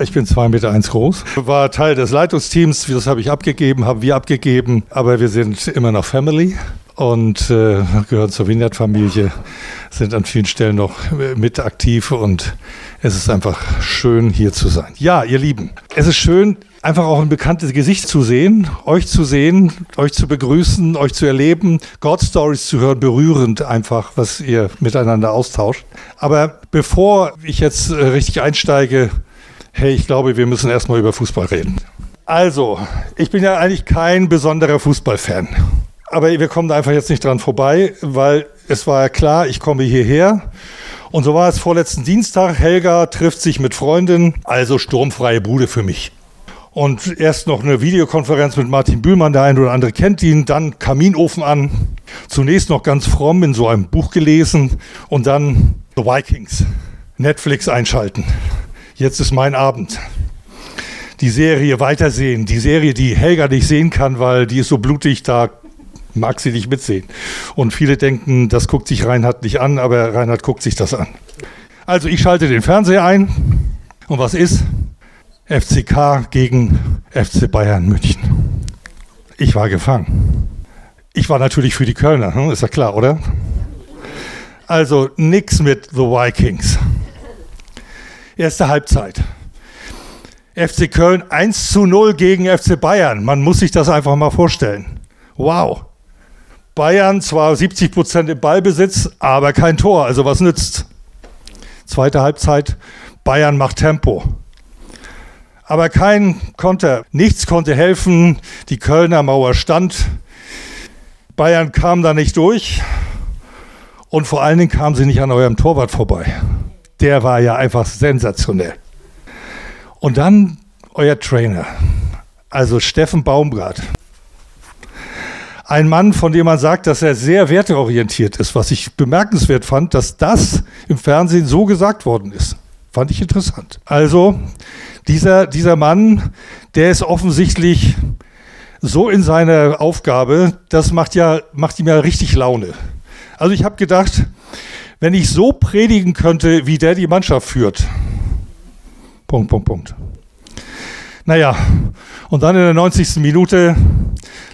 Ich bin zwei Meter eins groß, war Teil des Leitungsteams, das habe ich abgegeben, haben wir abgegeben, aber wir sind immer noch Family. Und äh, gehören zur Vineyard-Familie, sind an vielen Stellen noch mit aktiv. Und es ist einfach schön, hier zu sein. Ja, ihr Lieben, es ist schön, einfach auch ein bekanntes Gesicht zu sehen, euch zu sehen, euch zu begrüßen, euch zu erleben, God Stories zu hören, berührend einfach, was ihr miteinander austauscht. Aber bevor ich jetzt äh, richtig einsteige, hey, ich glaube, wir müssen erstmal über Fußball reden. Also, ich bin ja eigentlich kein besonderer Fußballfan. Aber wir kommen da einfach jetzt nicht dran vorbei, weil es war ja klar, ich komme hierher. Und so war es vorletzten Dienstag. Helga trifft sich mit Freundin, also sturmfreie Bude für mich. Und erst noch eine Videokonferenz mit Martin Bühlmann, der eine oder andere kennt ihn, dann Kaminofen an. Zunächst noch ganz fromm in so einem Buch gelesen und dann The Vikings. Netflix einschalten jetzt ist mein Abend. Die Serie weitersehen, die Serie, die Helga nicht sehen kann, weil die ist so blutig, da mag sie nicht mitsehen. Und viele denken, das guckt sich Reinhard nicht an, aber Reinhard guckt sich das an. Also ich schalte den Fernseher ein und was ist? FCK gegen FC Bayern München. Ich war gefangen. Ich war natürlich für die Kölner, hm? ist ja klar, oder? Also nix mit The Vikings. Erste Halbzeit. FC Köln 1 zu 0 gegen FC Bayern. Man muss sich das einfach mal vorstellen. Wow. Bayern zwar 70 Prozent im Ballbesitz, aber kein Tor. Also was nützt? Zweite Halbzeit. Bayern macht Tempo. Aber kein Konter. Nichts konnte helfen. Die Kölner Mauer stand. Bayern kam da nicht durch. Und vor allen Dingen kamen sie nicht an eurem Torwart vorbei der war ja einfach sensationell. Und dann euer Trainer, also Steffen Baumgart. Ein Mann, von dem man sagt, dass er sehr werteorientiert ist, was ich bemerkenswert fand, dass das im Fernsehen so gesagt worden ist. Fand ich interessant. Also, dieser, dieser Mann, der ist offensichtlich so in seiner Aufgabe, das macht, ja, macht ihm ja richtig Laune. Also ich habe gedacht, wenn ich so predigen könnte, wie der die Mannschaft führt. Punkt, Punkt, Punkt. Naja, und dann in der 90. Minute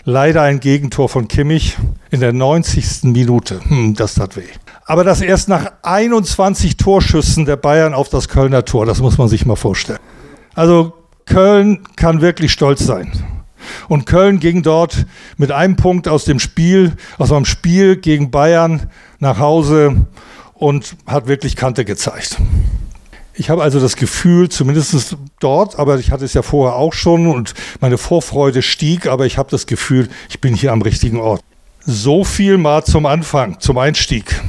leider ein Gegentor von Kimmich in der 90. Minute. Hm, das tat weh. Aber das erst nach 21 Torschüssen der Bayern auf das Kölner Tor, das muss man sich mal vorstellen. Also Köln kann wirklich stolz sein. Und Köln ging dort mit einem Punkt aus dem Spiel, aus einem Spiel gegen Bayern nach Hause und hat wirklich Kante gezeigt. Ich habe also das Gefühl, zumindest dort, aber ich hatte es ja vorher auch schon und meine Vorfreude stieg, aber ich habe das Gefühl, ich bin hier am richtigen Ort. So viel mal zum Anfang, zum Einstieg.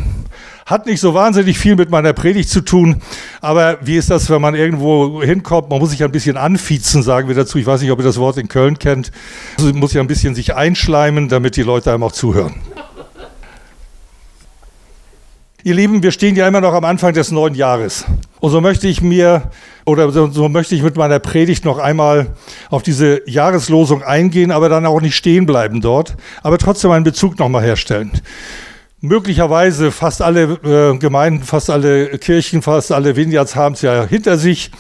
Hat nicht so wahnsinnig viel mit meiner Predigt zu tun, aber wie ist das, wenn man irgendwo hinkommt? Man muss sich ein bisschen anfiezen, sagen wir dazu. Ich weiß nicht, ob ihr das Wort in Köln kennt. Also muss ja ein bisschen sich einschleimen, damit die Leute einem auch zuhören. Ihr Lieben, wir stehen ja immer noch am Anfang des neuen Jahres. Und so möchte ich mir oder so, möchte ich mit meiner Predigt noch einmal auf diese Jahreslosung eingehen, aber dann auch nicht stehen bleiben dort, aber trotzdem einen Bezug nochmal herstellen möglicherweise fast alle äh, Gemeinden, fast alle Kirchen, fast alle Vineyards haben es ja hinter sich.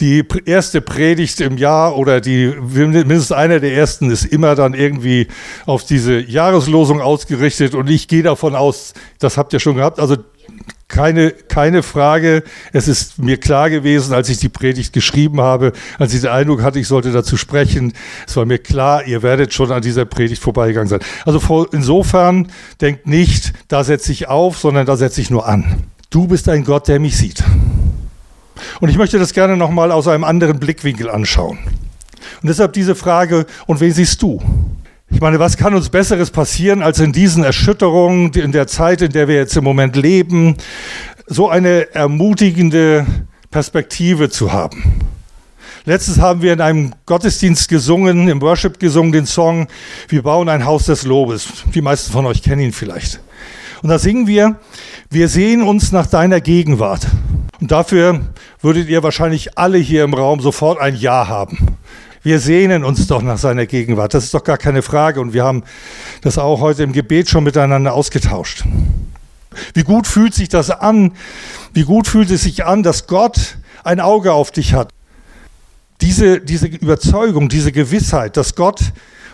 Die erste Predigt im Jahr oder die mindestens einer der ersten ist immer dann irgendwie auf diese Jahreslosung ausgerichtet und ich gehe davon aus, das habt ihr schon gehabt, also keine, keine Frage. Es ist mir klar gewesen, als ich die Predigt geschrieben habe, als ich den Eindruck hatte, ich sollte dazu sprechen. Es war mir klar, ihr werdet schon an dieser Predigt vorbeigegangen sein. Also insofern denkt nicht, da setze ich auf, sondern da setze ich nur an. Du bist ein Gott, der mich sieht. Und ich möchte das gerne nochmal aus einem anderen Blickwinkel anschauen. Und deshalb diese Frage, und wen siehst du? Ich meine, was kann uns Besseres passieren, als in diesen Erschütterungen, in der Zeit, in der wir jetzt im Moment leben, so eine ermutigende Perspektive zu haben? Letztens haben wir in einem Gottesdienst gesungen, im Worship gesungen, den Song Wir bauen ein Haus des Lobes. Die meisten von euch kennen ihn vielleicht. Und da singen wir, wir sehen uns nach deiner Gegenwart. Und dafür würdet ihr wahrscheinlich alle hier im Raum sofort ein Ja haben. Wir sehnen uns doch nach seiner Gegenwart. Das ist doch gar keine Frage. Und wir haben das auch heute im Gebet schon miteinander ausgetauscht. Wie gut fühlt sich das an? Wie gut fühlt es sich an, dass Gott ein Auge auf dich hat? Diese, diese Überzeugung, diese Gewissheit, dass Gott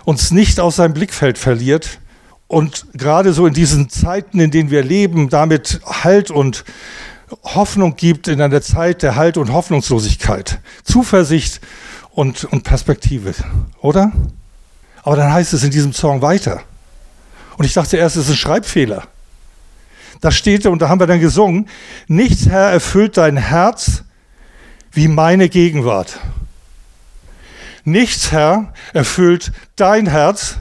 uns nicht aus seinem Blickfeld verliert und gerade so in diesen Zeiten, in denen wir leben, damit Halt und Hoffnung gibt in einer Zeit der Halt und Hoffnungslosigkeit, Zuversicht und, und Perspektive, oder? Aber dann heißt es in diesem Song weiter. Und ich dachte erst, es ist ein Schreibfehler. Da steht, und da haben wir dann gesungen, nichts, Herr, erfüllt dein Herz wie meine Gegenwart. Nichts, Herr, erfüllt dein Herz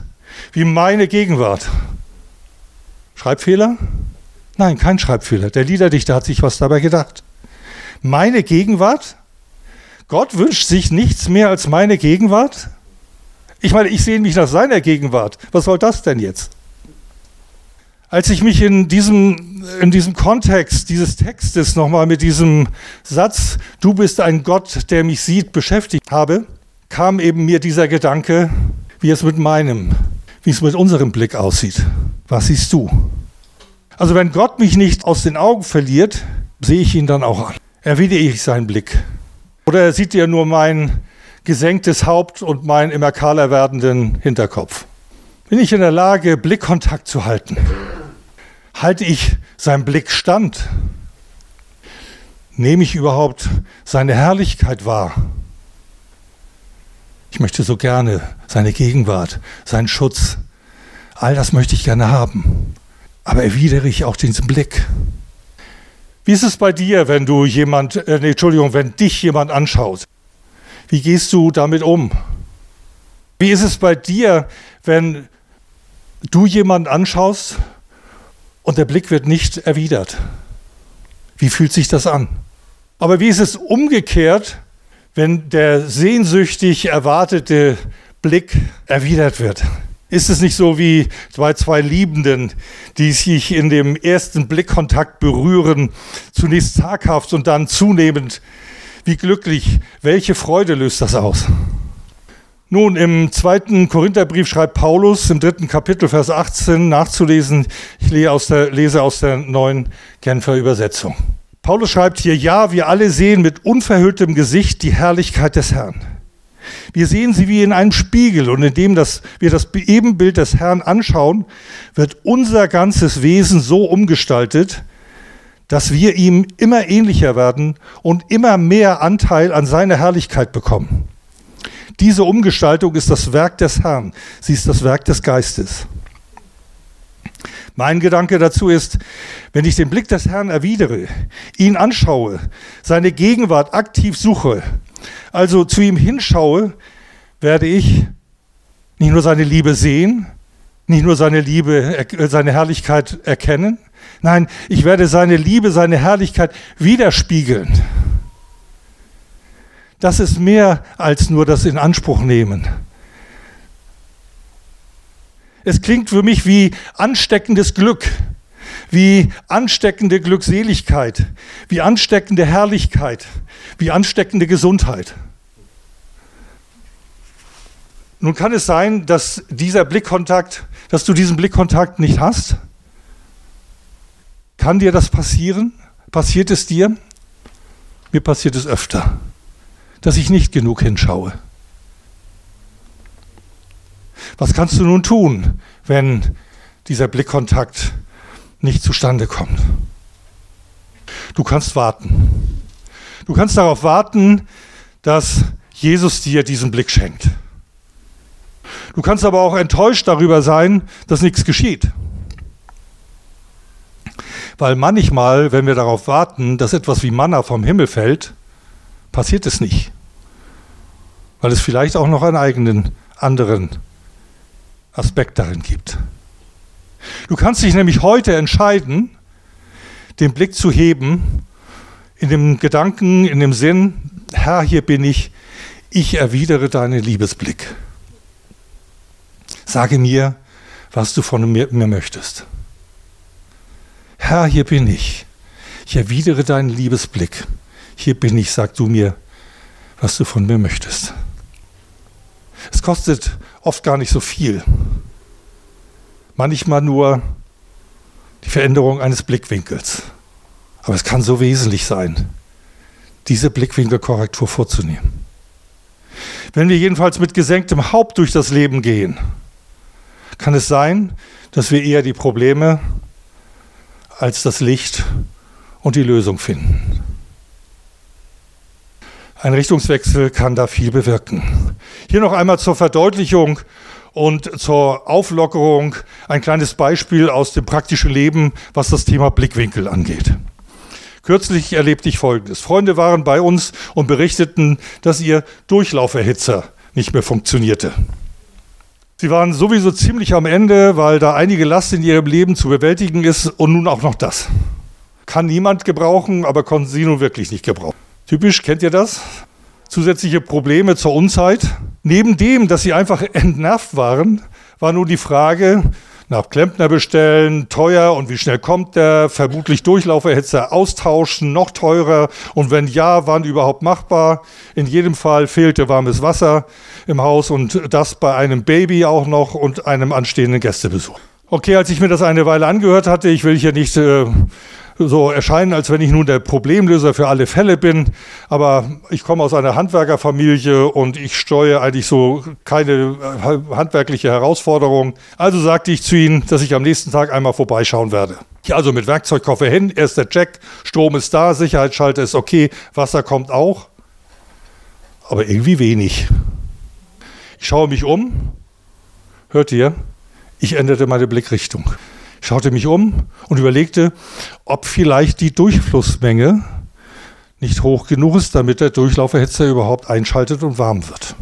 wie meine Gegenwart. Schreibfehler? Nein, kein Schreibfehler. Der Liederdichter hat sich was dabei gedacht. Meine Gegenwart? Gott wünscht sich nichts mehr als meine Gegenwart? Ich meine, ich sehe mich nach seiner Gegenwart. Was soll das denn jetzt? Als ich mich in diesem, in diesem Kontext dieses Textes nochmal mit diesem Satz, du bist ein Gott, der mich sieht, beschäftigt habe, kam eben mir dieser Gedanke, wie es mit meinem, wie es mit unserem Blick aussieht. Was siehst du? Also wenn Gott mich nicht aus den Augen verliert, sehe ich ihn dann auch an. Erwidere ich seinen Blick. Oder er sieht ja nur mein gesenktes Haupt und meinen immer kahler werdenden Hinterkopf. Bin ich in der Lage, Blickkontakt zu halten? Halte ich seinen Blick stand? Nehme ich überhaupt seine Herrlichkeit wahr? Ich möchte so gerne seine Gegenwart, seinen Schutz, all das möchte ich gerne haben. Aber erwidere ich auch diesen Blick? Wie ist es bei dir, wenn du jemand, äh, nee, Entschuldigung, wenn dich jemand anschaut? Wie gehst du damit um? Wie ist es bei dir, wenn du jemanden anschaust und der Blick wird nicht erwidert. Wie fühlt sich das an? Aber wie ist es umgekehrt, wenn der sehnsüchtig erwartete Blick erwidert wird? Ist es nicht so wie bei zwei Liebenden, die sich in dem ersten Blickkontakt berühren, zunächst zaghaft und dann zunehmend? Wie glücklich, welche Freude löst das aus? Nun, im zweiten Korintherbrief schreibt Paulus im dritten Kapitel, Vers 18 nachzulesen. Ich lese aus der, lese aus der neuen Genfer Übersetzung. Paulus schreibt hier, ja, wir alle sehen mit unverhülltem Gesicht die Herrlichkeit des Herrn. Wir sehen sie wie in einem Spiegel und indem das, wir das Ebenbild des Herrn anschauen, wird unser ganzes Wesen so umgestaltet, dass wir ihm immer ähnlicher werden und immer mehr Anteil an seiner Herrlichkeit bekommen. Diese Umgestaltung ist das Werk des Herrn. Sie ist das Werk des Geistes. Mein Gedanke dazu ist, wenn ich den Blick des Herrn erwidere, ihn anschaue, seine Gegenwart aktiv suche, also zu ihm hinschaue, werde ich nicht nur seine Liebe sehen, nicht nur seine Liebe, seine Herrlichkeit erkennen, nein, ich werde seine Liebe, seine Herrlichkeit widerspiegeln. Das ist mehr als nur das in Anspruch nehmen. Es klingt für mich wie ansteckendes Glück, wie ansteckende Glückseligkeit, wie ansteckende Herrlichkeit, wie ansteckende Gesundheit. Nun kann es sein, dass dieser Blickkontakt, dass du diesen Blickkontakt nicht hast. Kann dir das passieren? Passiert es dir? Mir passiert es öfter dass ich nicht genug hinschaue. Was kannst du nun tun, wenn dieser Blickkontakt nicht zustande kommt? Du kannst warten. Du kannst darauf warten, dass Jesus dir diesen Blick schenkt. Du kannst aber auch enttäuscht darüber sein, dass nichts geschieht. Weil manchmal, wenn wir darauf warten, dass etwas wie Manna vom Himmel fällt, passiert es nicht. Weil es vielleicht auch noch einen eigenen, anderen Aspekt darin gibt. Du kannst dich nämlich heute entscheiden, den Blick zu heben, in dem Gedanken, in dem Sinn, Herr, hier bin ich, ich erwidere deinen Liebesblick. Sage mir, was du von mir, mir möchtest. Herr, hier bin ich. Ich erwidere deinen Liebesblick. Hier bin ich, sag du mir, was du von mir möchtest. Es kostet oft gar nicht so viel. Manchmal nur die Veränderung eines Blickwinkels. Aber es kann so wesentlich sein, diese Blickwinkelkorrektur vorzunehmen. Wenn wir jedenfalls mit gesenktem Haupt durch das Leben gehen, kann es sein, dass wir eher die Probleme als das Licht und die Lösung finden. Ein Richtungswechsel kann da viel bewirken. Hier noch einmal zur Verdeutlichung und zur Auflockerung ein kleines Beispiel aus dem praktischen Leben, was das Thema Blickwinkel angeht. Kürzlich erlebte ich Folgendes. Freunde waren bei uns und berichteten, dass ihr Durchlauferhitzer nicht mehr funktionierte. Sie waren sowieso ziemlich am Ende, weil da einige Last in ihrem Leben zu bewältigen ist und nun auch noch das. Kann niemand gebrauchen, aber konnten sie nun wirklich nicht gebrauchen. Typisch, kennt ihr das? Zusätzliche Probleme zur Unzeit. Neben dem, dass sie einfach entnervt waren, war nun die Frage, nach Klempner bestellen, teuer und wie schnell kommt der, vermutlich Durchlauferhitzer austauschen, noch teurer und wenn ja, wann überhaupt machbar. In jedem Fall fehlte warmes Wasser im Haus und das bei einem Baby auch noch und einem anstehenden Gästebesuch. Okay, als ich mir das eine Weile angehört hatte, ich will hier nicht äh, so erscheinen, als wenn ich nun der Problemlöser für alle Fälle bin. Aber ich komme aus einer Handwerkerfamilie und ich steuere eigentlich so keine äh, handwerkliche Herausforderung. Also sagte ich zu ihnen, dass ich am nächsten Tag einmal vorbeischauen werde. Ich also mit Werkzeugkoffer hin, erst der Check, Strom ist da, Sicherheitsschalter ist okay, Wasser kommt auch. Aber irgendwie wenig. Ich schaue mich um. Hört ihr? Ich änderte meine Blickrichtung schaute mich um und überlegte, ob vielleicht die Durchflussmenge nicht hoch genug ist, damit der Durchlauferhitzer überhaupt einschaltet und warm wird.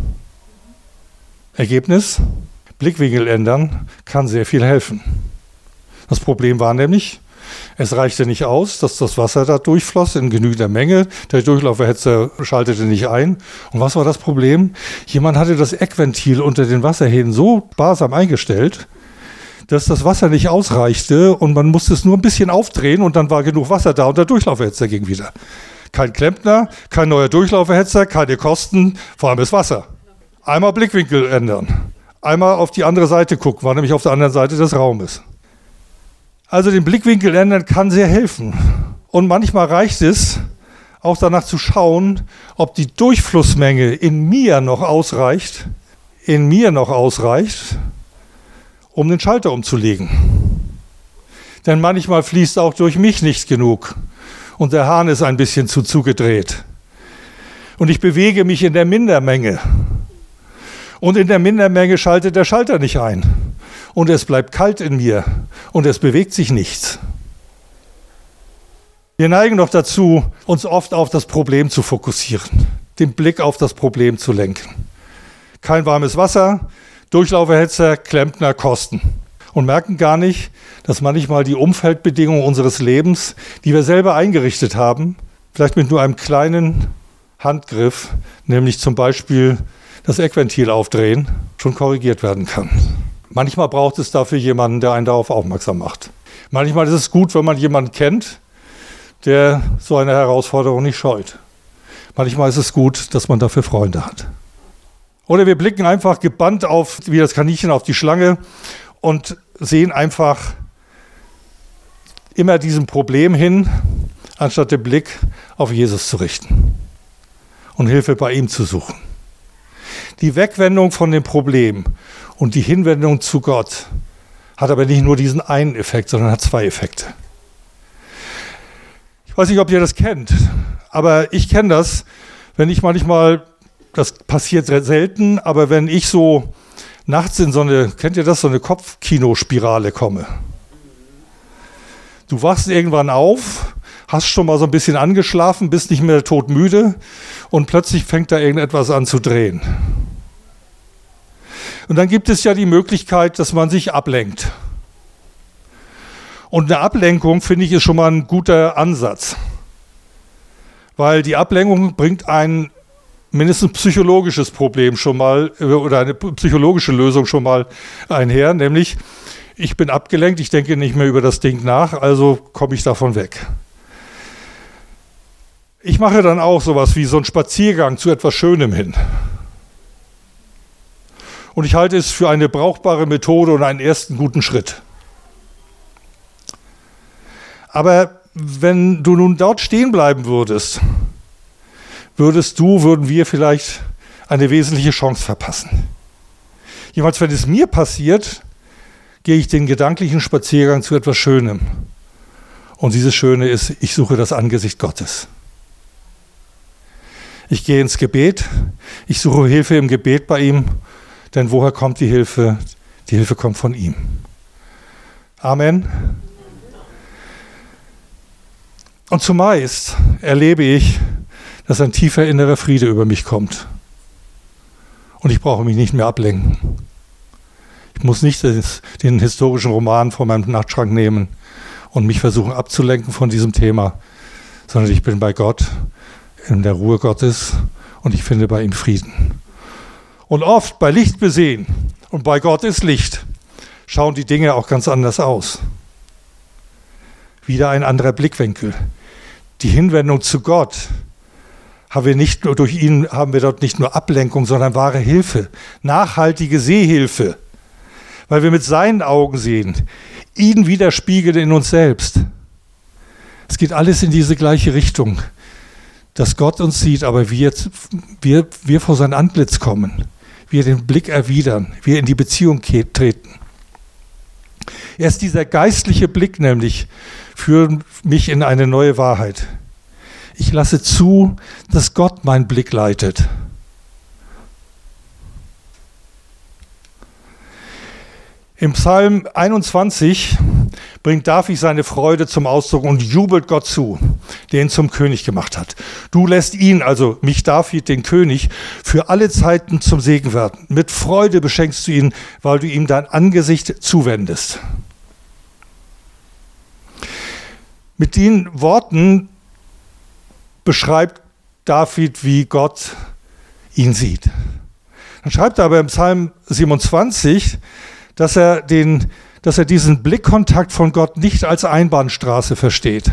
Ergebnis? Blickwinkel ändern kann sehr viel helfen. Das Problem war nämlich, es reichte nicht aus, dass das Wasser da durchfloss in genügender Menge. Der Durchlauferhitzer schaltete nicht ein. Und was war das Problem? Jemand hatte das Eckventil unter den Wasserhähnen so sparsam eingestellt, dass das Wasser nicht ausreichte und man musste es nur ein bisschen aufdrehen und dann war genug Wasser da und der Durchlauferhitzer ging wieder. Kein Klempner, kein neuer Durchlauferhitzer, keine Kosten, vor allem das Wasser. Einmal Blickwinkel ändern. Einmal auf die andere Seite gucken, war nämlich auf der anderen Seite des Raumes. Also den Blickwinkel ändern kann sehr helfen. Und manchmal reicht es, auch danach zu schauen, ob die Durchflussmenge in mir noch ausreicht, in mir noch ausreicht, um den Schalter umzulegen. Denn manchmal fließt auch durch mich nicht genug und der Hahn ist ein bisschen zu zugedreht. Und ich bewege mich in der Mindermenge. Und in der Mindermenge schaltet der Schalter nicht ein. Und es bleibt kalt in mir und es bewegt sich nichts. Wir neigen doch dazu, uns oft auf das Problem zu fokussieren, den Blick auf das Problem zu lenken. Kein warmes Wasser, Durchlauferhitzer, Klempner, Kosten. Und merken gar nicht, dass manchmal die Umfeldbedingungen unseres Lebens, die wir selber eingerichtet haben, vielleicht mit nur einem kleinen Handgriff, nämlich zum Beispiel das Eckventil aufdrehen, schon korrigiert werden kann. Manchmal braucht es dafür jemanden, der einen darauf aufmerksam macht. Manchmal ist es gut, wenn man jemanden kennt, der so eine Herausforderung nicht scheut. Manchmal ist es gut, dass man dafür Freunde hat. Oder wir blicken einfach gebannt auf, wie das Kaninchen auf die Schlange und sehen einfach immer diesem Problem hin, anstatt den Blick auf Jesus zu richten und Hilfe bei ihm zu suchen. Die Wegwendung von dem Problem und die Hinwendung zu Gott hat aber nicht nur diesen einen Effekt, sondern hat zwei Effekte. Ich weiß nicht, ob ihr das kennt, aber ich kenne das, wenn ich manchmal das passiert selten, aber wenn ich so nachts in so eine, kennt ihr das, so eine Kopfkinospirale komme. Du wachst irgendwann auf, hast schon mal so ein bisschen angeschlafen, bist nicht mehr todmüde und plötzlich fängt da irgendetwas an zu drehen. Und dann gibt es ja die Möglichkeit, dass man sich ablenkt. Und eine Ablenkung, finde ich, ist schon mal ein guter Ansatz. Weil die Ablenkung bringt einen mindestens psychologisches Problem schon mal äh, oder eine psychologische Lösung schon mal einher, nämlich ich bin abgelenkt, ich denke nicht mehr über das Ding nach, also komme ich davon weg. Ich mache dann auch sowas wie so einen Spaziergang zu etwas Schönem hin. Und ich halte es für eine brauchbare Methode und einen ersten guten Schritt. Aber wenn du nun dort stehen bleiben würdest, würdest du, würden wir vielleicht eine wesentliche Chance verpassen. Jeweils, wenn es mir passiert, gehe ich den gedanklichen Spaziergang zu etwas Schönem. Und dieses Schöne ist, ich suche das Angesicht Gottes. Ich gehe ins Gebet, ich suche Hilfe im Gebet bei ihm, denn woher kommt die Hilfe? Die Hilfe kommt von ihm. Amen. Und zumeist erlebe ich, dass ein tiefer innerer Friede über mich kommt. Und ich brauche mich nicht mehr ablenken. Ich muss nicht den historischen Roman von meinem Nachtschrank nehmen und mich versuchen abzulenken von diesem Thema, sondern ich bin bei Gott in der Ruhe Gottes und ich finde bei ihm Frieden. Und oft bei Licht besehen, und bei Gott ist Licht, schauen die Dinge auch ganz anders aus. Wieder ein anderer Blickwinkel. Die Hinwendung zu Gott haben wir nicht nur durch ihn haben wir dort nicht nur Ablenkung, sondern wahre Hilfe, nachhaltige Sehhilfe, weil wir mit seinen Augen sehen, ihn widerspiegeln in uns selbst. Es geht alles in diese gleiche Richtung, dass Gott uns sieht, aber wir, wir, wir vor sein Antlitz kommen, wir den Blick erwidern, wir in die Beziehung treten. Erst dieser geistliche Blick nämlich führt mich in eine neue Wahrheit. Ich lasse zu, dass Gott meinen Blick leitet. Im Psalm 21 bringt David seine Freude zum Ausdruck und jubelt Gott zu, der ihn zum König gemacht hat. Du lässt ihn, also mich David, den König, für alle Zeiten zum Segen werden. Mit Freude beschenkst du ihn, weil du ihm dein Angesicht zuwendest. Mit den Worten beschreibt David, wie Gott ihn sieht. Dann schreibt er aber im Psalm 27, dass er, den, dass er diesen Blickkontakt von Gott nicht als Einbahnstraße versteht.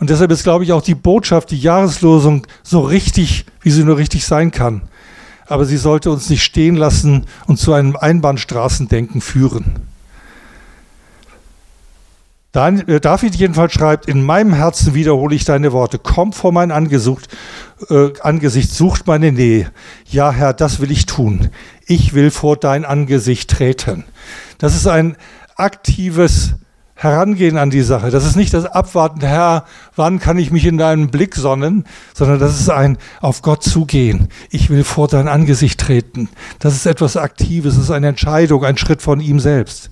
Und deshalb ist, glaube ich, auch die Botschaft, die Jahreslosung so richtig, wie sie nur richtig sein kann. Aber sie sollte uns nicht stehen lassen und zu einem Einbahnstraßendenken führen. Äh, David jedenfalls schreibt, in meinem Herzen wiederhole ich deine Worte. Komm vor mein Angesicht, äh, Angesicht, sucht meine Nähe. Ja, Herr, das will ich tun. Ich will vor dein Angesicht treten. Das ist ein aktives Herangehen an die Sache. Das ist nicht das Abwarten, Herr, wann kann ich mich in deinen Blick sonnen, sondern das ist ein auf Gott zugehen. Ich will vor dein Angesicht treten. Das ist etwas Aktives, das ist eine Entscheidung, ein Schritt von ihm selbst.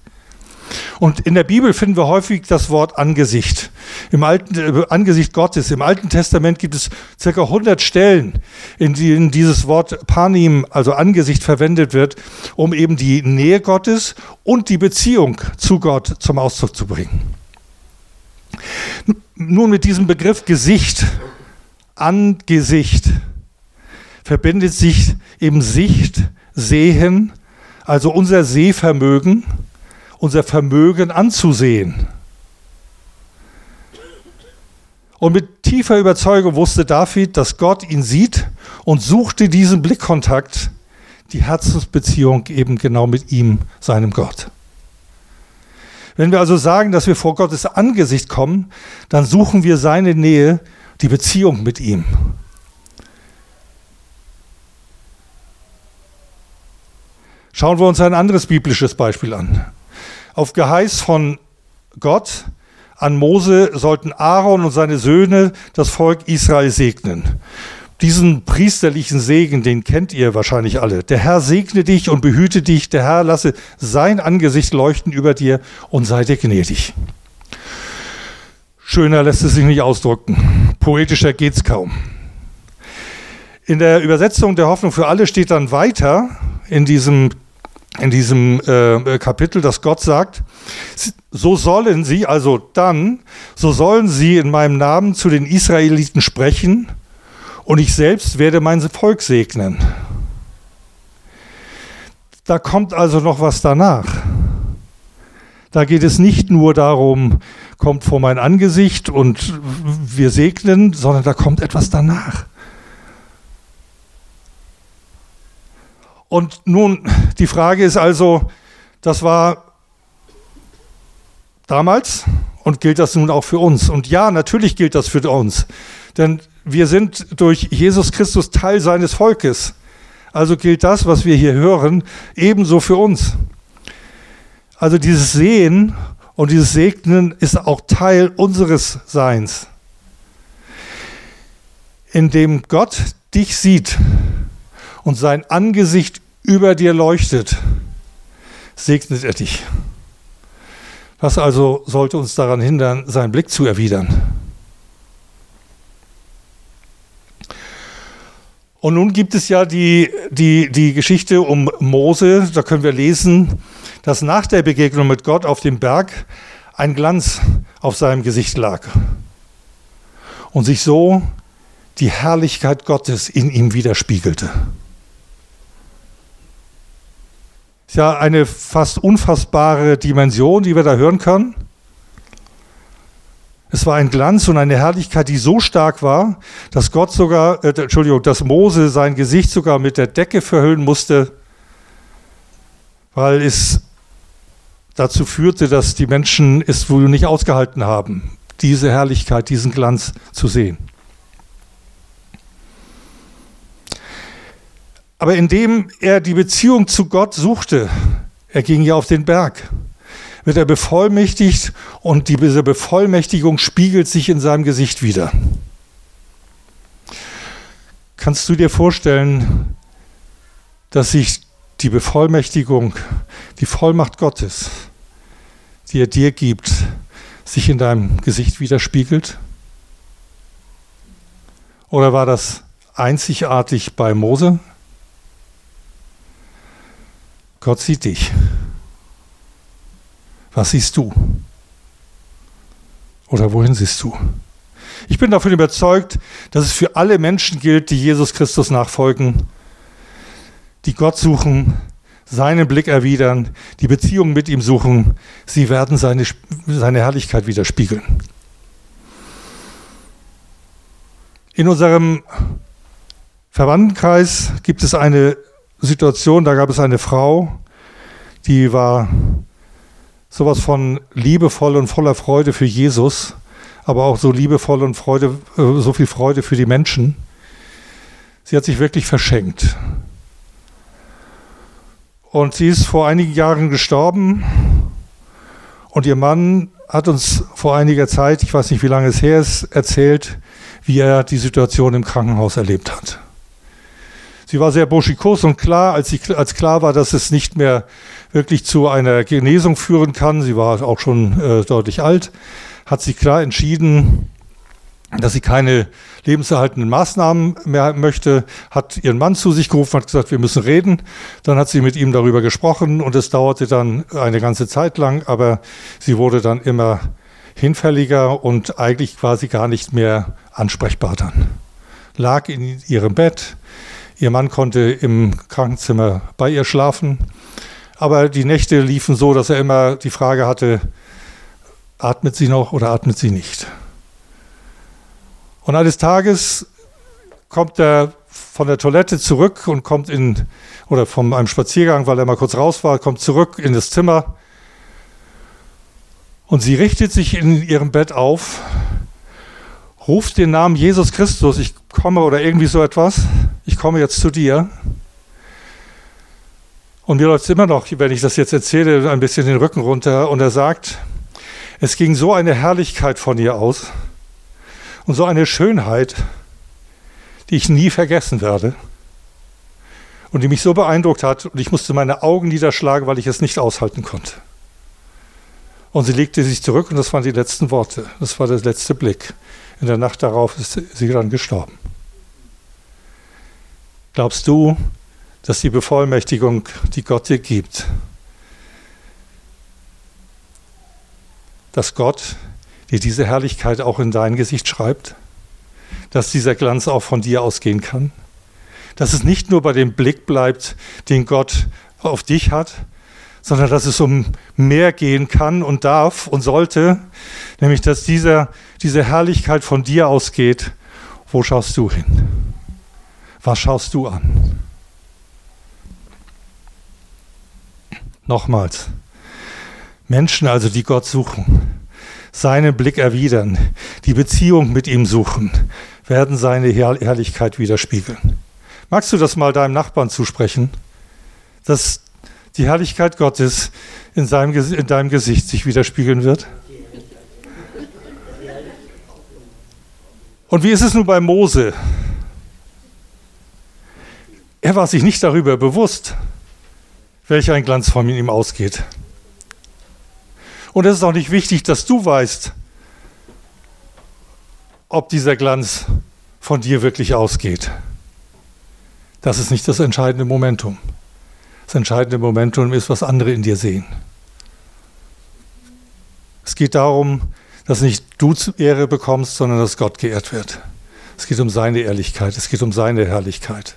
Und in der Bibel finden wir häufig das Wort Angesicht. Im Alten, äh, Angesicht Gottes. Im Alten Testament gibt es circa 100 Stellen, in denen dieses Wort Panim, also Angesicht, verwendet wird, um eben die Nähe Gottes und die Beziehung zu Gott zum Ausdruck zu bringen. Nun mit diesem Begriff Gesicht, Angesicht, verbindet sich eben Sicht, Sehen, also unser Sehvermögen unser Vermögen anzusehen. Und mit tiefer Überzeugung wusste David, dass Gott ihn sieht und suchte diesen Blickkontakt, die Herzensbeziehung eben genau mit ihm, seinem Gott. Wenn wir also sagen, dass wir vor Gottes Angesicht kommen, dann suchen wir seine Nähe, die Beziehung mit ihm. Schauen wir uns ein anderes biblisches Beispiel an. Auf Geheiß von Gott an Mose sollten Aaron und seine Söhne das Volk Israel segnen. Diesen priesterlichen Segen, den kennt ihr wahrscheinlich alle. Der Herr segne dich und behüte dich, der Herr lasse sein Angesicht leuchten über dir und sei dir gnädig. Schöner lässt es sich nicht ausdrücken. Poetischer geht's kaum. In der Übersetzung der Hoffnung für alle steht dann weiter in diesem in diesem äh, Kapitel, dass Gott sagt, so sollen sie, also dann, so sollen sie in meinem Namen zu den Israeliten sprechen und ich selbst werde mein Volk segnen. Da kommt also noch was danach. Da geht es nicht nur darum, kommt vor mein Angesicht und wir segnen, sondern da kommt etwas danach. Und nun, die Frage ist also, das war damals und gilt das nun auch für uns? Und ja, natürlich gilt das für uns. Denn wir sind durch Jesus Christus Teil seines Volkes. Also gilt das, was wir hier hören, ebenso für uns. Also dieses Sehen und dieses Segnen ist auch Teil unseres Seins. Indem Gott dich sieht und sein Angesicht über dir leuchtet, segnet er dich. Was also sollte uns daran hindern, seinen Blick zu erwidern? Und nun gibt es ja die, die, die Geschichte um Mose, da können wir lesen, dass nach der Begegnung mit Gott auf dem Berg ein Glanz auf seinem Gesicht lag und sich so die Herrlichkeit Gottes in ihm widerspiegelte. Ist ja eine fast unfassbare Dimension, die wir da hören können. Es war ein Glanz und eine Herrlichkeit, die so stark war, dass Gott sogar, äh, Entschuldigung, dass Mose sein Gesicht sogar mit der Decke verhüllen musste, weil es dazu führte, dass die Menschen es wohl nicht ausgehalten haben, diese Herrlichkeit, diesen Glanz zu sehen. Aber indem er die Beziehung zu Gott suchte, er ging ja auf den Berg, wird er bevollmächtigt und diese Bevollmächtigung spiegelt sich in seinem Gesicht wieder. Kannst du dir vorstellen, dass sich die Bevollmächtigung, die Vollmacht Gottes, die er dir gibt, sich in deinem Gesicht widerspiegelt? Oder war das einzigartig bei Mose? Gott sieht dich. Was siehst du? Oder wohin siehst du? Ich bin davon überzeugt, dass es für alle Menschen gilt, die Jesus Christus nachfolgen, die Gott suchen, seinen Blick erwidern, die Beziehung mit ihm suchen. Sie werden seine, seine Herrlichkeit widerspiegeln. In unserem Verwandtenkreis gibt es eine Situation, da gab es eine Frau, die war sowas von liebevoll und voller Freude für Jesus, aber auch so liebevoll und Freude, äh, so viel Freude für die Menschen. Sie hat sich wirklich verschenkt. Und sie ist vor einigen Jahren gestorben und ihr Mann hat uns vor einiger Zeit, ich weiß nicht, wie lange es her ist, erzählt, wie er die Situation im Krankenhaus erlebt hat. Sie war sehr burschikos und klar, als, sie, als klar war, dass es nicht mehr wirklich zu einer Genesung führen kann, sie war auch schon äh, deutlich alt, hat sie klar entschieden, dass sie keine lebenserhaltenden Maßnahmen mehr möchte, hat ihren Mann zu sich gerufen, hat gesagt, wir müssen reden. Dann hat sie mit ihm darüber gesprochen und es dauerte dann eine ganze Zeit lang, aber sie wurde dann immer hinfälliger und eigentlich quasi gar nicht mehr ansprechbar dann. Lag in ihrem Bett, Ihr Mann konnte im Krankenzimmer bei ihr schlafen. Aber die Nächte liefen so, dass er immer die Frage hatte, atmet sie noch oder atmet sie nicht? Und eines Tages kommt er von der Toilette zurück und kommt in, oder von einem Spaziergang, weil er mal kurz raus war, kommt zurück in das Zimmer. Und sie richtet sich in ihrem Bett auf, ruft den Namen Jesus Christus, ich komme oder irgendwie so etwas, ich komme jetzt zu dir. Und mir läuft es immer noch, wenn ich das jetzt erzähle, ein bisschen den Rücken runter. Und er sagt, es ging so eine Herrlichkeit von ihr aus und so eine Schönheit, die ich nie vergessen werde und die mich so beeindruckt hat und ich musste meine Augen niederschlagen, weil ich es nicht aushalten konnte. Und sie legte sich zurück und das waren die letzten Worte, das war der letzte Blick. In der Nacht darauf ist sie dann gestorben. Glaubst du, dass die Bevollmächtigung, die Gott dir gibt, dass Gott dir diese Herrlichkeit auch in dein Gesicht schreibt? Dass dieser Glanz auch von dir ausgehen kann? Dass es nicht nur bei dem Blick bleibt, den Gott auf dich hat, sondern dass es um mehr gehen kann und darf und sollte, nämlich dass dieser, diese Herrlichkeit von dir ausgeht. Wo schaust du hin? Was schaust du an? Nochmals. Menschen also, die Gott suchen, seinen Blick erwidern, die Beziehung mit ihm suchen, werden seine Herrlichkeit widerspiegeln. Magst du das mal deinem Nachbarn zusprechen? Dass die Herrlichkeit Gottes in, seinem, in deinem Gesicht sich widerspiegeln wird? Und wie ist es nun bei Mose? Er war sich nicht darüber bewusst, welch ein Glanz von ihm ausgeht. Und es ist auch nicht wichtig, dass du weißt, ob dieser Glanz von dir wirklich ausgeht. Das ist nicht das entscheidende Momentum. Entscheidende Momentum ist, was andere in dir sehen. Es geht darum, dass nicht du Ehre bekommst, sondern dass Gott geehrt wird. Es geht um seine Ehrlichkeit, es geht um seine Herrlichkeit.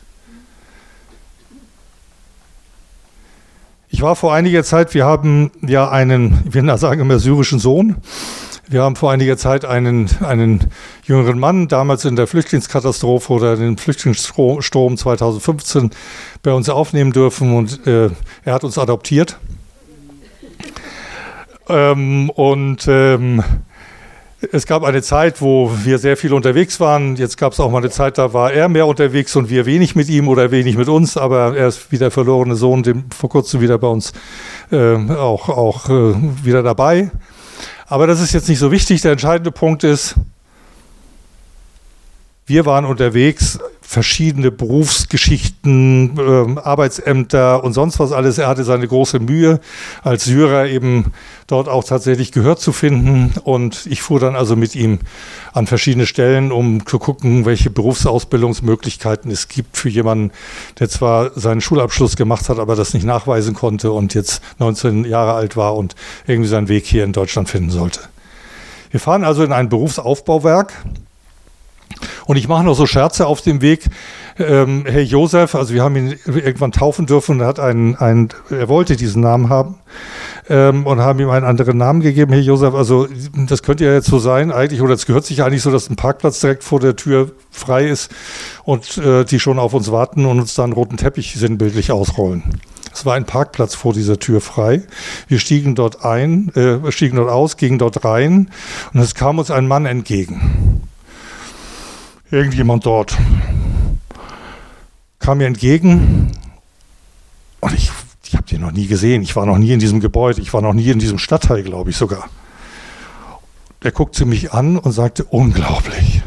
Ich war vor einiger Zeit, wir haben ja einen, wir sagen immer syrischen Sohn. Wir haben vor einiger Zeit einen, einen jüngeren Mann, damals in der Flüchtlingskatastrophe oder den Flüchtlingsstrom 2015 bei uns aufnehmen dürfen und äh, er hat uns adoptiert. Ähm, und ähm, es gab eine Zeit, wo wir sehr viel unterwegs waren. Jetzt gab es auch mal eine Zeit, da war er mehr unterwegs und wir wenig mit ihm oder wenig mit uns. Aber er ist wie der verlorene Sohn, dem vor kurzem wieder bei uns äh, auch, auch äh, wieder dabei. Aber das ist jetzt nicht so wichtig. Der entscheidende Punkt ist, wir waren unterwegs, verschiedene Berufsgeschichten, äh, Arbeitsämter und sonst was alles. Er hatte seine große Mühe, als Syrer eben dort auch tatsächlich Gehör zu finden. Und ich fuhr dann also mit ihm an verschiedene Stellen, um zu gucken, welche Berufsausbildungsmöglichkeiten es gibt für jemanden, der zwar seinen Schulabschluss gemacht hat, aber das nicht nachweisen konnte und jetzt 19 Jahre alt war und irgendwie seinen Weg hier in Deutschland finden sollte. Wir fahren also in ein Berufsaufbauwerk und ich mache noch so Scherze auf dem Weg. Ähm, Herr Josef, also wir haben ihn irgendwann taufen dürfen und er hat einen, einen er wollte diesen Namen haben ähm, und haben ihm einen anderen Namen gegeben. Herr Josef, also das könnte ja jetzt so sein eigentlich, oder es gehört sich eigentlich so, dass ein Parkplatz direkt vor der Tür frei ist und äh, die schon auf uns warten und uns dann roten Teppich sinnbildlich ausrollen. Es war ein Parkplatz vor dieser Tür frei. Wir stiegen dort ein, äh, stiegen dort aus, gingen dort rein und es kam uns ein Mann entgegen irgendjemand dort kam mir entgegen und ich, ich habe den noch nie gesehen. Ich war noch nie in diesem Gebäude. Ich war noch nie in diesem Stadtteil, glaube ich sogar. Der guckte mich an und sagte, unglaublich.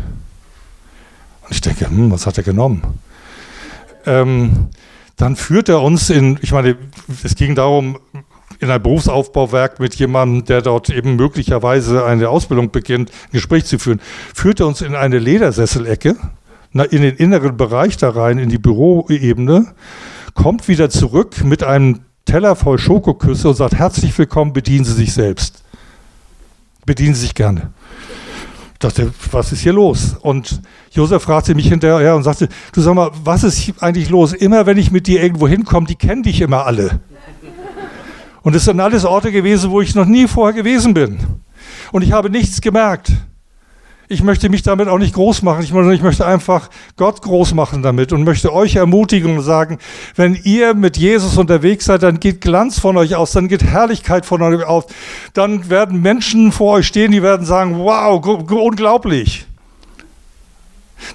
Und ich denke, hm, was hat er genommen? Ähm, dann führt er uns in, ich meine, es ging darum, in ein Berufsaufbauwerk mit jemandem, der dort eben möglicherweise eine Ausbildung beginnt, ein Gespräch zu führen, führte uns in eine Ledersesselecke, in den inneren Bereich da rein, in die Büroebene, kommt wieder zurück mit einem Teller voll Schokoküsse und sagt, herzlich willkommen, bedienen Sie sich selbst. Bedienen Sie sich gerne. Ich dachte, was ist hier los? Und Josef fragte mich hinterher und sagte, du sag mal, was ist eigentlich los? Immer wenn ich mit dir irgendwo hinkomme, die kennen dich immer alle. Und es sind alles Orte gewesen, wo ich noch nie vorher gewesen bin. Und ich habe nichts gemerkt. Ich möchte mich damit auch nicht groß machen. Ich möchte einfach Gott groß machen damit und möchte euch ermutigen und sagen, wenn ihr mit Jesus unterwegs seid, dann geht Glanz von euch aus, dann geht Herrlichkeit von euch aus. Dann werden Menschen vor euch stehen, die werden sagen, wow, unglaublich.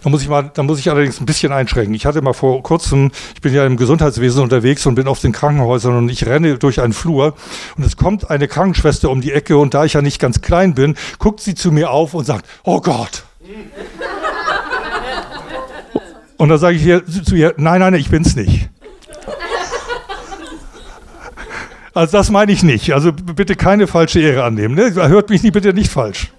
Da muss ich mal, da muss ich allerdings ein bisschen einschränken. Ich hatte mal vor kurzem, ich bin ja im Gesundheitswesen unterwegs und bin auf den Krankenhäusern und ich renne durch einen Flur und es kommt eine Krankenschwester um die Ecke und da ich ja nicht ganz klein bin, guckt sie zu mir auf und sagt, oh Gott. Und da sage ich hier, zu ihr, nein, nein, ich bin's nicht. Also das meine ich nicht. Also bitte keine falsche Ehre annehmen. Ne? Hört mich nicht, bitte nicht falsch.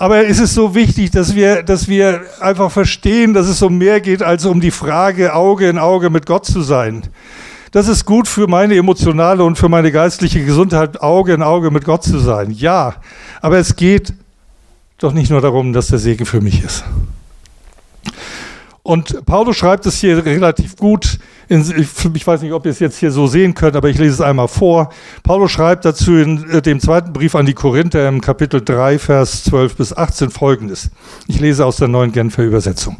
Aber es ist so wichtig, dass wir, dass wir einfach verstehen, dass es um mehr geht, als um die Frage, Auge in Auge mit Gott zu sein. Das ist gut für meine emotionale und für meine geistliche Gesundheit, Auge in Auge mit Gott zu sein. Ja, aber es geht doch nicht nur darum, dass der Segen für mich ist. Und Paulus schreibt es hier relativ gut. Ich weiß nicht, ob ihr es jetzt hier so sehen könnt, aber ich lese es einmal vor. Paulus schreibt dazu in äh, dem zweiten Brief an die Korinther im Kapitel 3, Vers 12 bis 18 folgendes. Ich lese aus der neuen Genfer Übersetzung.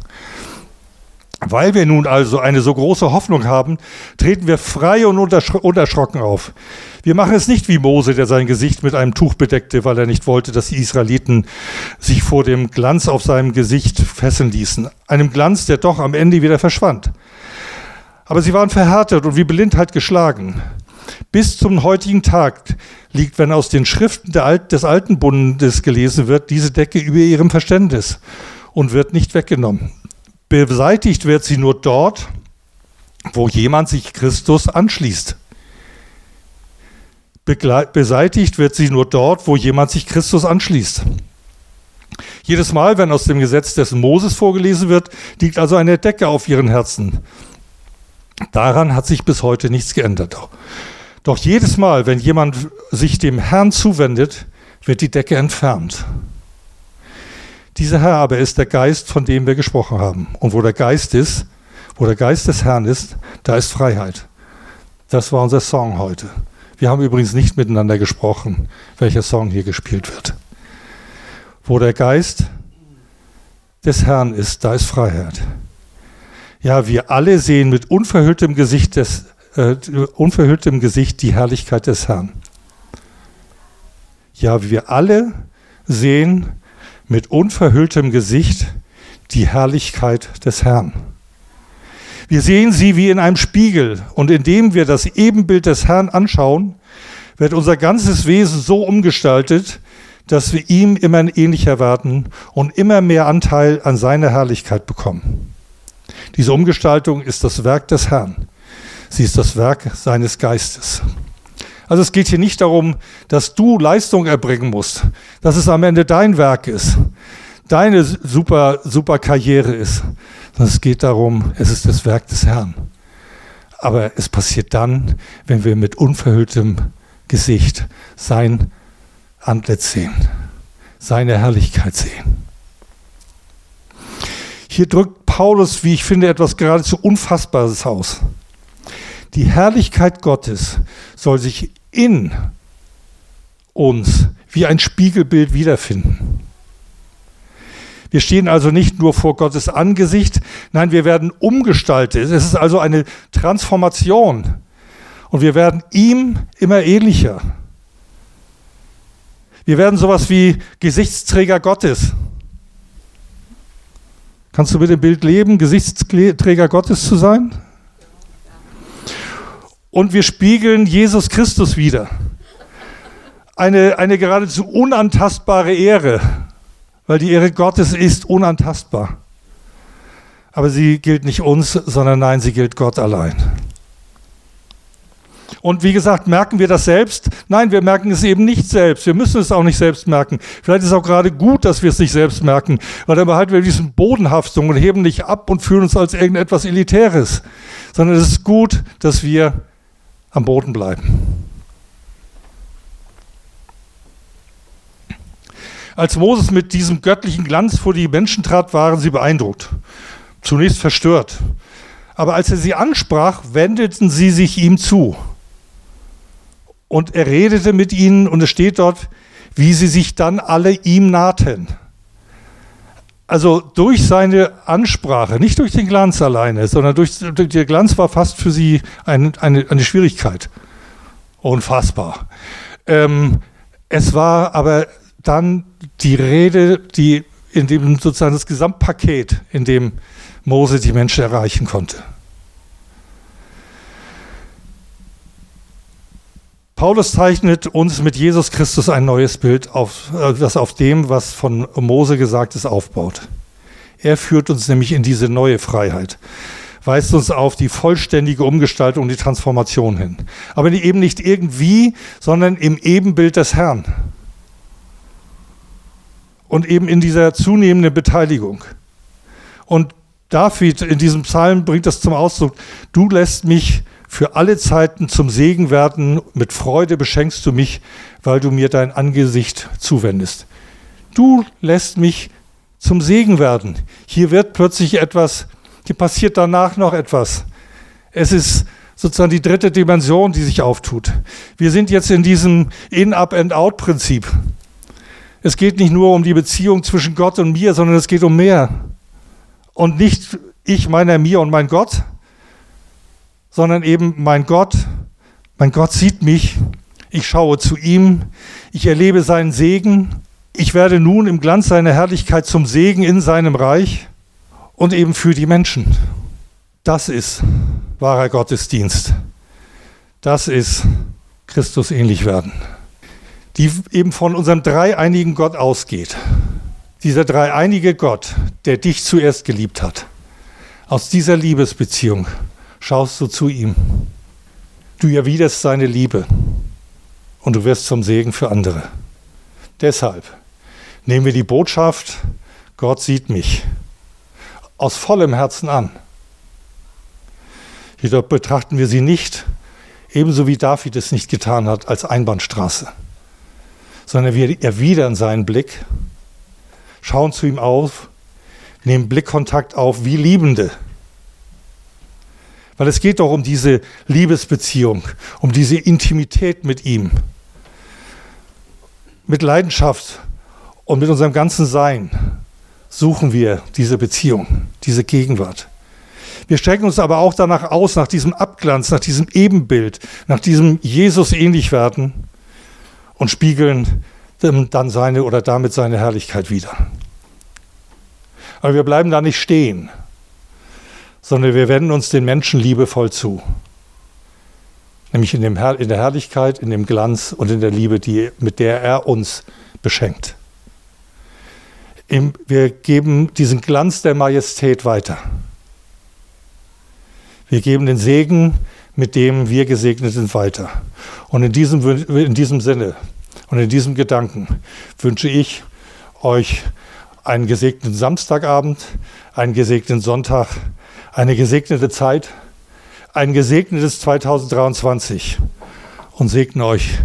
Weil wir nun also eine so große Hoffnung haben, treten wir frei und unerschrocken auf. Wir machen es nicht wie Mose, der sein Gesicht mit einem Tuch bedeckte, weil er nicht wollte, dass die Israeliten sich vor dem Glanz auf seinem Gesicht fesseln ließen. Einem Glanz, der doch am Ende wieder verschwand. Aber sie waren verhärtet und wie Blindheit geschlagen. Bis zum heutigen Tag liegt, wenn aus den Schriften des alten Bundes gelesen wird, diese Decke über ihrem Verständnis und wird nicht weggenommen. Beseitigt wird sie nur dort, wo jemand sich Christus anschließt. Beseitigt wird sie nur dort, wo jemand sich Christus anschließt. Jedes Mal, wenn aus dem Gesetz des Moses vorgelesen wird, liegt also eine Decke auf ihren Herzen. Daran hat sich bis heute nichts geändert. Doch jedes Mal, wenn jemand sich dem Herrn zuwendet, wird die Decke entfernt. Dieser Herr aber ist der Geist, von dem wir gesprochen haben. Und wo der Geist ist, wo der Geist des Herrn ist, da ist Freiheit. Das war unser Song heute. Wir haben übrigens nicht miteinander gesprochen, welcher Song hier gespielt wird. Wo der Geist des Herrn ist, da ist Freiheit. Ja, wir alle sehen mit unverhülltem Gesicht, des, äh, unverhülltem Gesicht die Herrlichkeit des Herrn. Ja, wir alle sehen mit unverhülltem Gesicht die Herrlichkeit des Herrn. Wir sehen sie wie in einem Spiegel und indem wir das Ebenbild des Herrn anschauen, wird unser ganzes Wesen so umgestaltet, dass wir ihm immer ähnlicher werden und immer mehr Anteil an seiner Herrlichkeit bekommen. Diese Umgestaltung ist das Werk des Herrn. Sie ist das Werk seines Geistes. Also es geht hier nicht darum, dass du Leistung erbringen musst, dass es am Ende dein Werk ist, deine super, super Karriere ist, sondern es geht darum, es ist das Werk des Herrn. Aber es passiert dann, wenn wir mit unverhülltem Gesicht sein Antlitz sehen, seine Herrlichkeit sehen. Hier drückt Paulus, wie ich finde, etwas geradezu Unfassbares aus. Die Herrlichkeit Gottes soll sich in uns wie ein Spiegelbild wiederfinden. Wir stehen also nicht nur vor Gottes Angesicht, nein, wir werden umgestaltet. Es ist also eine Transformation. Und wir werden ihm immer ähnlicher. Wir werden sowas wie Gesichtsträger Gottes. Kannst du mit dem Bild leben, Gesichtsträger Gottes zu sein? und wir spiegeln Jesus Christus wieder. Eine, eine geradezu unantastbare Ehre, weil die Ehre Gottes ist unantastbar. Aber sie gilt nicht uns, sondern nein, sie gilt Gott allein. Und wie gesagt, merken wir das selbst? Nein, wir merken es eben nicht selbst. Wir müssen es auch nicht selbst merken. Vielleicht ist es auch gerade gut, dass wir es nicht selbst merken, weil dann behalten wir diesen Bodenhaftung und heben nicht ab und fühlen uns als irgendetwas Elitäres, sondern es ist gut, dass wir am Boden bleiben. Als Moses mit diesem göttlichen Glanz vor die Menschen trat, waren sie beeindruckt, zunächst verstört. Aber als er sie ansprach, wendeten sie sich ihm zu. Und er redete mit ihnen und es steht dort, wie sie sich dann alle ihm nahten. Also durch seine Ansprache, nicht durch den Glanz alleine, sondern durch, durch der Glanz war fast für sie ein, eine, eine Schwierigkeit. Unfassbar. Ähm, es war aber dann die Rede, die in dem sozusagen das Gesamtpaket, in dem Mose die Menschen erreichen konnte. Paulus zeichnet uns mit Jesus Christus ein neues Bild, auf, äh, das auf dem, was von Mose gesagt ist, aufbaut. Er führt uns nämlich in diese neue Freiheit, weist uns auf die vollständige Umgestaltung, die Transformation hin. Aber eben nicht irgendwie, sondern im Ebenbild des Herrn. Und eben in dieser zunehmenden Beteiligung. Und David in diesem Psalm bringt das zum Ausdruck, du lässt mich für alle Zeiten zum Segen werden. Mit Freude beschenkst du mich, weil du mir dein Angesicht zuwendest. Du lässt mich zum Segen werden. Hier wird plötzlich etwas, hier passiert danach noch etwas. Es ist sozusagen die dritte Dimension, die sich auftut. Wir sind jetzt in diesem In-Up-and-Out-Prinzip. Es geht nicht nur um die Beziehung zwischen Gott und mir, sondern es geht um mehr. Und nicht ich, meiner, mir und mein Gott, sondern eben mein Gott, mein Gott sieht mich, ich schaue zu ihm, ich erlebe seinen Segen, ich werde nun im Glanz seiner Herrlichkeit zum Segen in seinem Reich und eben für die Menschen. Das ist wahrer Gottesdienst. Das ist Christus ähnlich werden, die eben von unserem dreieinigen Gott ausgeht. Dieser dreieinige Gott, der dich zuerst geliebt hat. Aus dieser Liebesbeziehung schaust du zu ihm. Du erwiderst seine Liebe und du wirst zum Segen für andere. Deshalb nehmen wir die Botschaft, Gott sieht mich, aus vollem Herzen an. Jedoch betrachten wir sie nicht, ebenso wie David es nicht getan hat, als Einbahnstraße, sondern wir erwidern seinen Blick, schauen zu ihm auf, nehmen Blickkontakt auf wie Liebende. Weil es geht doch um diese Liebesbeziehung, um diese Intimität mit ihm. Mit Leidenschaft und mit unserem ganzen Sein suchen wir diese Beziehung, diese Gegenwart. Wir strecken uns aber auch danach aus, nach diesem Abglanz, nach diesem Ebenbild, nach diesem Jesus ähnlich werden und spiegeln dann seine oder damit seine Herrlichkeit wieder. Aber wir bleiben da nicht stehen, sondern wir wenden uns den Menschen liebevoll zu. Nämlich in, dem Herr, in der Herrlichkeit, in dem Glanz und in der Liebe, die, mit der er uns beschenkt. Wir geben diesen Glanz der Majestät weiter. Wir geben den Segen, mit dem wir gesegnet sind, weiter. Und in diesem, in diesem Sinne und in diesem Gedanken wünsche ich euch einen gesegneten Samstagabend, einen gesegneten Sonntag, eine gesegnete Zeit, ein gesegnetes 2023 und segne euch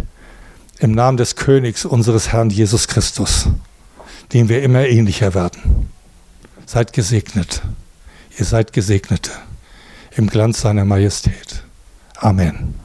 im Namen des Königs unseres Herrn Jesus Christus, dem wir immer ähnlicher werden. Seid gesegnet. Ihr seid Gesegnete im Glanz seiner Majestät. Amen.